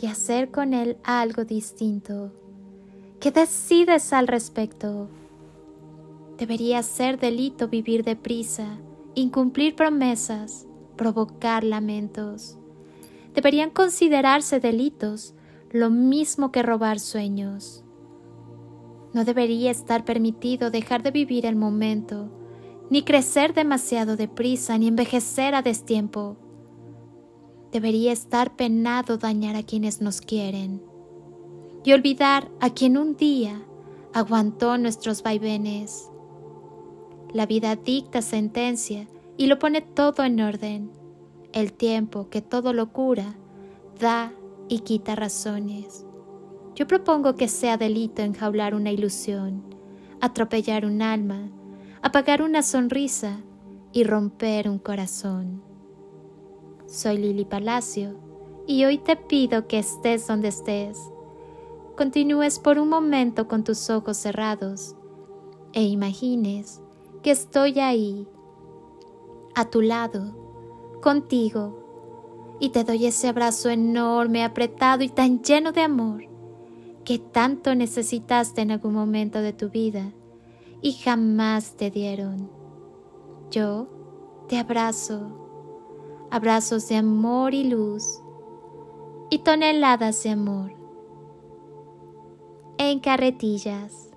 y hacer con él algo distinto. ¿Qué decides al respecto? Debería ser delito vivir deprisa, incumplir promesas, provocar lamentos. Deberían considerarse delitos lo mismo que robar sueños. No debería estar permitido dejar de vivir el momento, ni crecer demasiado deprisa, ni envejecer a destiempo. Debería estar penado dañar a quienes nos quieren y olvidar a quien un día aguantó nuestros vaivenes. La vida dicta sentencia y lo pone todo en orden. El tiempo que todo lo cura, da y quita razones. Yo propongo que sea delito enjaular una ilusión, atropellar un alma, apagar una sonrisa y romper un corazón. Soy Lili Palacio y hoy te pido que estés donde estés. Continúes por un momento con tus ojos cerrados e imagines que estoy ahí, a tu lado, contigo, y te doy ese abrazo enorme, apretado y tan lleno de amor que tanto necesitaste en algún momento de tu vida y jamás te dieron. Yo te abrazo, abrazos de amor y luz y toneladas de amor en carretillas.